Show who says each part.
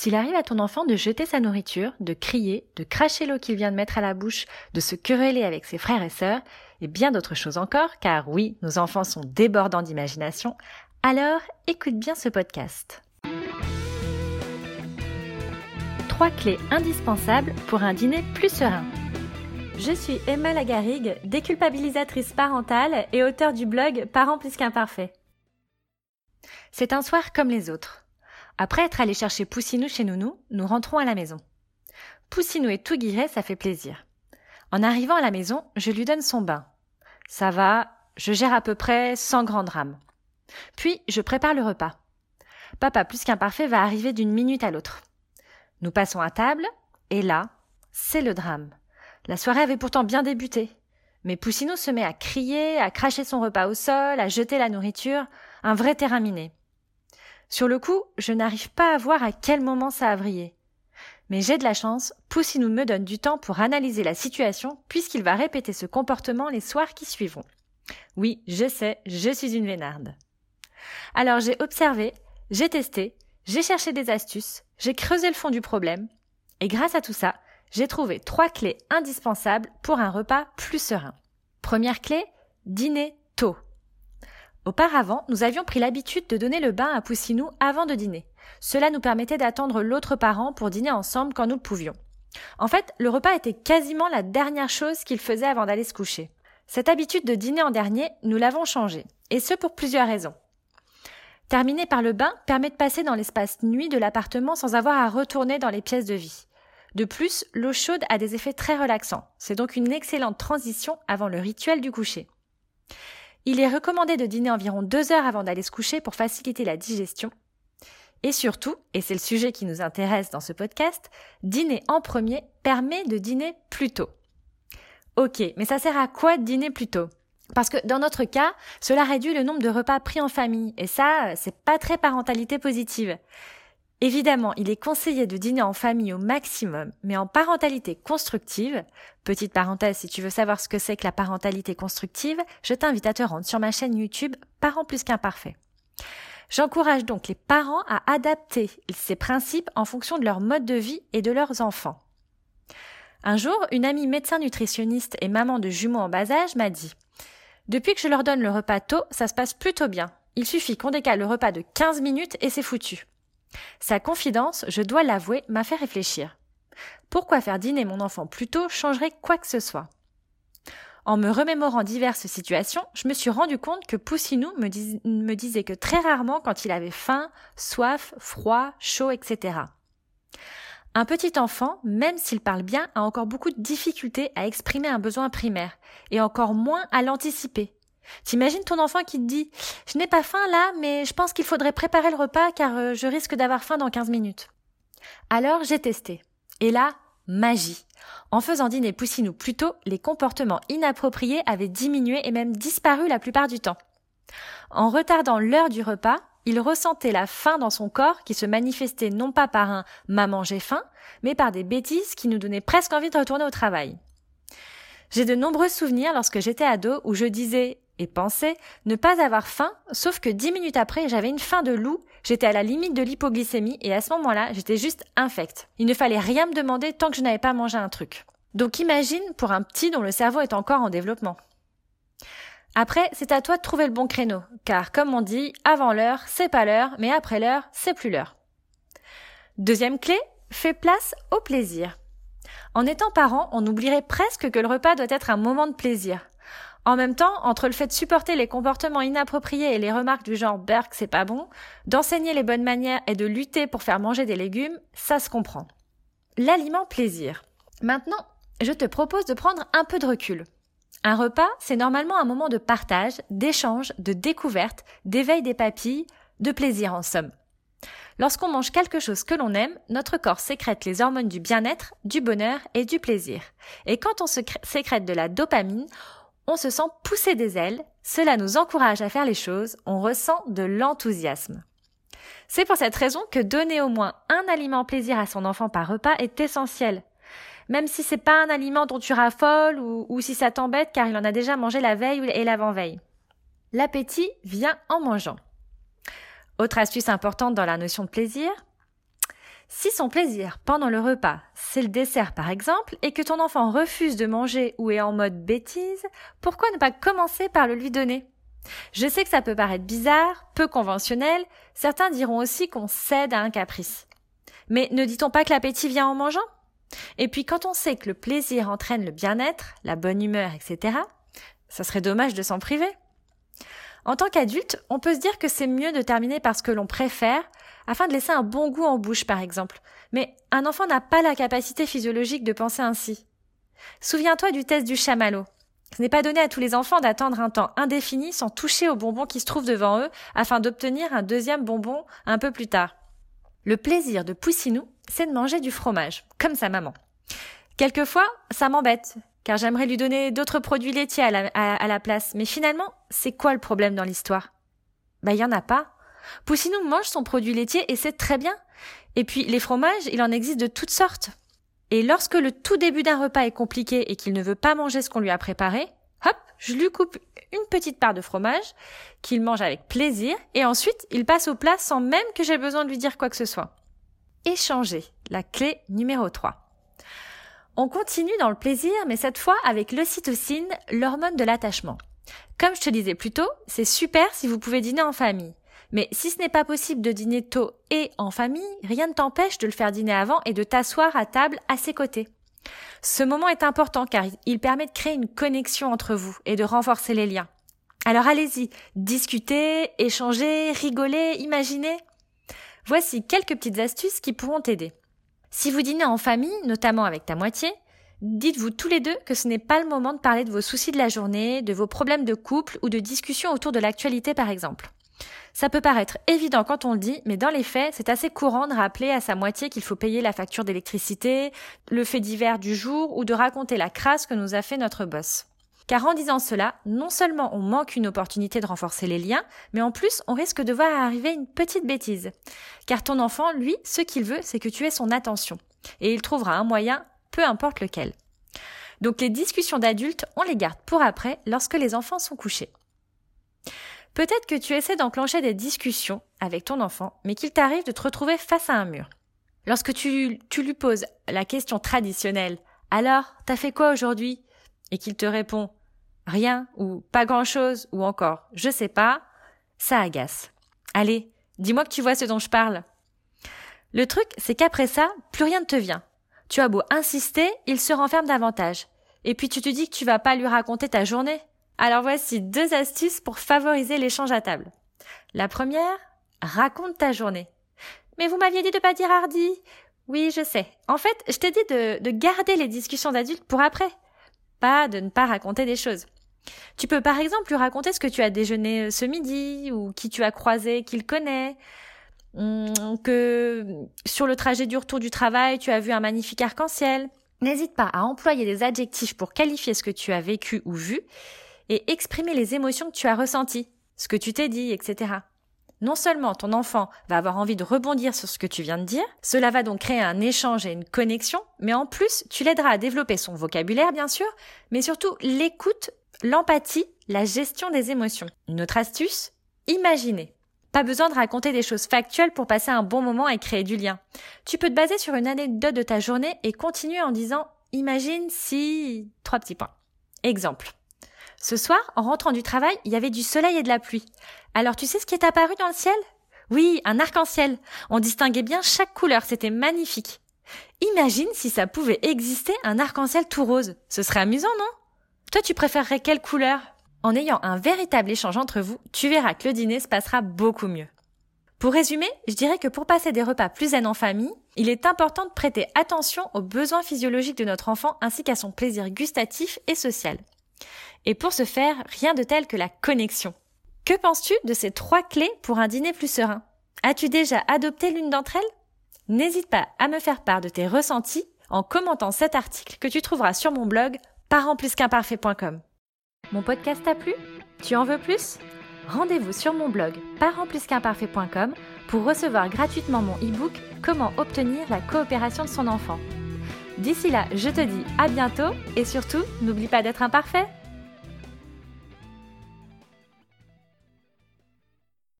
Speaker 1: S'il arrive à ton enfant de jeter sa nourriture, de crier, de cracher l'eau qu'il vient de mettre à la bouche, de se quereller avec ses frères et sœurs, et bien d'autres choses encore, car oui, nos enfants sont débordants d'imagination, alors écoute bien ce podcast. Trois clés indispensables pour un dîner plus serein. Je suis Emma Lagarigue, déculpabilisatrice parentale et auteure du blog Parents plus qu'imparfaits. C'est un soir comme les autres. Après être allé chercher Poussinou chez Nounou, nous rentrons à la maison. Poussinou est tout guiré, ça fait plaisir. En arrivant à la maison, je lui donne son bain. Ça va, je gère à peu près sans grand drame. Puis, je prépare le repas. Papa plus qu'imparfait va arriver d'une minute à l'autre. Nous passons à table, et là, c'est le drame. La soirée avait pourtant bien débuté. Mais Poussinou se met à crier, à cracher son repas au sol, à jeter la nourriture, un vrai terrain miné. Sur le coup, je n'arrive pas à voir à quel moment ça a vrillé. Mais j'ai de la chance, Poussinou me donne du temps pour analyser la situation puisqu'il va répéter ce comportement les soirs qui suivront. Oui, je sais, je suis une vénarde. Alors j'ai observé, j'ai testé, j'ai cherché des astuces, j'ai creusé le fond du problème, et grâce à tout ça, j'ai trouvé trois clés indispensables pour un repas plus serein. Première clé, dîner tôt. Auparavant, nous avions pris l'habitude de donner le bain à Poussinou avant de dîner. Cela nous permettait d'attendre l'autre parent pour dîner ensemble quand nous le pouvions. En fait, le repas était quasiment la dernière chose qu'il faisait avant d'aller se coucher. Cette habitude de dîner en dernier, nous l'avons changée, et ce pour plusieurs raisons. Terminer par le bain permet de passer dans l'espace nuit de l'appartement sans avoir à retourner dans les pièces de vie. De plus, l'eau chaude a des effets très relaxants. C'est donc une excellente transition avant le rituel du coucher. Il est recommandé de dîner environ deux heures avant d'aller se coucher pour faciliter la digestion. Et surtout, et c'est le sujet qui nous intéresse dans ce podcast, dîner en premier permet de dîner plus tôt. Ok, mais ça sert à quoi de dîner plus tôt? Parce que dans notre cas, cela réduit le nombre de repas pris en famille, et ça, c'est pas très parentalité positive. Évidemment, il est conseillé de dîner en famille au maximum, mais en parentalité constructive. Petite parenthèse, si tu veux savoir ce que c'est que la parentalité constructive, je t'invite à te rendre sur ma chaîne YouTube Parents plus qu'imparfaits. J'encourage donc les parents à adapter ces principes en fonction de leur mode de vie et de leurs enfants. Un jour, une amie médecin nutritionniste et maman de jumeaux en bas âge m'a dit Depuis que je leur donne le repas tôt, ça se passe plutôt bien. Il suffit qu'on décale le repas de 15 minutes et c'est foutu. Sa confidence, je dois l'avouer, m'a fait réfléchir. Pourquoi faire dîner mon enfant plus tôt changerait quoi que ce soit En me remémorant diverses situations, je me suis rendu compte que Poussinou me, me disait que très rarement quand il avait faim, soif, froid, chaud, etc. Un petit enfant, même s'il parle bien, a encore beaucoup de difficultés à exprimer un besoin primaire, et encore moins à l'anticiper. T'imagines ton enfant qui te dit Je n'ai pas faim là, mais je pense qu'il faudrait préparer le repas car euh, je risque d'avoir faim dans 15 minutes. Alors j'ai testé. Et là, magie. En faisant dîner Poussinou plus tôt, les comportements inappropriés avaient diminué et même disparu la plupart du temps. En retardant l'heure du repas, il ressentait la faim dans son corps qui se manifestait non pas par un maman j'ai faim, mais par des bêtises qui nous donnaient presque envie de retourner au travail. J'ai de nombreux souvenirs lorsque j'étais ado où je disais et pensais ne pas avoir faim, sauf que dix minutes après, j'avais une faim de loup, j'étais à la limite de l'hypoglycémie et à ce moment-là, j'étais juste infecte. Il ne fallait rien me demander tant que je n'avais pas mangé un truc. Donc imagine pour un petit dont le cerveau est encore en développement. Après, c'est à toi de trouver le bon créneau, car comme on dit, avant l'heure, c'est pas l'heure, mais après l'heure, c'est plus l'heure. Deuxième clé, fais place au plaisir. En étant parent, on oublierait presque que le repas doit être un moment de plaisir. En même temps, entre le fait de supporter les comportements inappropriés et les remarques du genre Berk c'est pas bon, d'enseigner les bonnes manières et de lutter pour faire manger des légumes, ça se comprend. L'aliment plaisir. Maintenant, je te propose de prendre un peu de recul. Un repas, c'est normalement un moment de partage, d'échange, de découverte, d'éveil des papilles, de plaisir en somme. Lorsqu'on mange quelque chose que l'on aime, notre corps sécrète les hormones du bien-être, du bonheur et du plaisir. Et quand on sécrète de la dopamine, on se sent pousser des ailes, cela nous encourage à faire les choses, on ressent de l'enthousiasme. C'est pour cette raison que donner au moins un aliment plaisir à son enfant par repas est essentiel. Même si c'est pas un aliment dont tu raffoles ou, ou si ça t'embête car il en a déjà mangé la veille et l'avant-veille. L'appétit vient en mangeant. Autre astuce importante dans la notion de plaisir, Si son plaisir pendant le repas, c'est le dessert par exemple, et que ton enfant refuse de manger ou est en mode bêtise, pourquoi ne pas commencer par le lui donner? Je sais que ça peut paraître bizarre, peu conventionnel, certains diront aussi qu'on cède à un caprice. Mais ne dit-on pas que l'appétit vient en mangeant? Et puis quand on sait que le plaisir entraîne le bien-être, la bonne humeur, etc., ça serait dommage de s'en priver. En tant qu'adulte, on peut se dire que c'est mieux de terminer par ce que l'on préfère afin de laisser un bon goût en bouche, par exemple. Mais un enfant n'a pas la capacité physiologique de penser ainsi. Souviens-toi du test du chamallow. Ce n'est pas donné à tous les enfants d'attendre un temps indéfini sans toucher aux bonbons qui se trouvent devant eux afin d'obtenir un deuxième bonbon un peu plus tard. Le plaisir de Poussinou, c'est de manger du fromage, comme sa maman. Quelquefois, ça m'embête, car j'aimerais lui donner d'autres produits laitiers à la, place. Mais finalement, c'est quoi le problème dans l'histoire? Bah, il y en a pas. Poussinou mange son produit laitier et c'est très bien. Et puis les fromages, il en existe de toutes sortes. Et lorsque le tout début d'un repas est compliqué et qu'il ne veut pas manger ce qu'on lui a préparé, hop, je lui coupe une petite part de fromage qu'il mange avec plaisir et ensuite il passe au plat sans même que j'ai besoin de lui dire quoi que ce soit. Échanger, la clé numéro 3. On continue dans le plaisir, mais cette fois avec l'ocytocine, l'hormone de l'attachement. Comme je te disais plus tôt, c'est super si vous pouvez dîner en famille. Mais si ce n'est pas possible de dîner tôt et en famille, rien ne t'empêche de le faire dîner avant et de t'asseoir à table à ses côtés. Ce moment est important car il permet de créer une connexion entre vous et de renforcer les liens. Alors allez-y, discutez, échangez, rigolez, imaginez. Voici quelques petites astuces qui pourront t'aider. Si vous dînez en famille, notamment avec ta moitié, dites-vous tous les deux que ce n'est pas le moment de parler de vos soucis de la journée, de vos problèmes de couple ou de discussions autour de l'actualité par exemple. Ça peut paraître évident quand on le dit, mais dans les faits, c'est assez courant de rappeler à sa moitié qu'il faut payer la facture d'électricité, le fait divers du jour ou de raconter la crasse que nous a fait notre boss. Car en disant cela, non seulement on manque une opportunité de renforcer les liens, mais en plus on risque de voir arriver une petite bêtise. Car ton enfant, lui, ce qu'il veut, c'est que tu aies son attention. Et il trouvera un moyen, peu importe lequel. Donc les discussions d'adultes, on les garde pour après lorsque les enfants sont couchés. Peut-être que tu essaies d'enclencher des discussions avec ton enfant, mais qu'il t'arrive de te retrouver face à un mur. Lorsque tu, lui poses la question traditionnelle Alors, t'as fait quoi aujourd'hui? Et qu'il te répond rien ou pas grand chose ou encore je sais pas, ça agace. Allez, dis-moi que tu vois ce dont je parle. Le truc, c'est qu'après ça, plus rien ne te vient. Tu as beau insister, il se renferme davantage. Et puis tu te dis que tu vas pas lui raconter ta journée. Alors voici deux astuces pour favoriser l'échange à table. La première, raconte ta journée. Mais vous m'aviez dit de pas dire hardi. Oui, je sais. En fait, je t'ai dit de, de garder les discussions d'adultes pour après. Pas de ne pas raconter des choses. Tu peux par exemple lui raconter ce que tu as déjeuné euh, ce midi, ou qui tu as croisé, qu'il connaît, hum, que sur le trajet du retour du travail, tu as vu un magnifique arc-en-ciel. N'hésite pas à employer des adjectifs pour qualifier ce que tu as vécu ou vu, et exprimer les émotions que tu as ressenties, ce que tu t'es dit, etc. Non seulement ton enfant va avoir envie de rebondir sur ce que tu viens de dire, cela va donc créer un échange et une connexion, mais en plus, tu l'aideras à développer son vocabulaire, bien sûr, mais surtout l'écoute, l'empathie, la gestion des émotions. Une autre astuce, imaginez. Pas besoin de raconter des choses factuelles pour passer un bon moment et créer du lien. Tu peux te baser sur une anecdote de ta journée et continuer en disant Imagine si... Trois petits points. Exemple. Ce soir, en rentrant du travail, il y avait du soleil et de la pluie. Alors tu sais ce qui est apparu dans le ciel? Oui, un arc-en-ciel. On distinguait bien chaque couleur, c'était magnifique. Imagine si ça pouvait exister un arc-en-ciel tout rose. Ce serait amusant, non? Toi, tu préférerais quelle couleur? En ayant un véritable échange entre vous, tu verras que le dîner se passera beaucoup mieux. Pour résumer, je dirais que pour passer des repas plus zen en famille, il est important de prêter attention aux besoins physiologiques de notre enfant ainsi qu'à son plaisir gustatif et social. Et pour ce faire, rien de tel que la connexion. Que penses-tu de ces trois clés pour un dîner plus serein? As-tu déjà adopté l'une d'entre elles? N'hésite pas à me faire part de tes ressentis en commentant cet article que tu trouveras sur mon blog parentplusqu'imparfait.com. Mon podcast t'a plu? Tu en veux plus? Rendez-vous sur mon blog parentplusqu'imparfait.com pour recevoir gratuitement mon e-book Comment obtenir la coopération de son enfant. D'ici là, je te dis à bientôt et surtout, n'oublie pas d'être imparfait.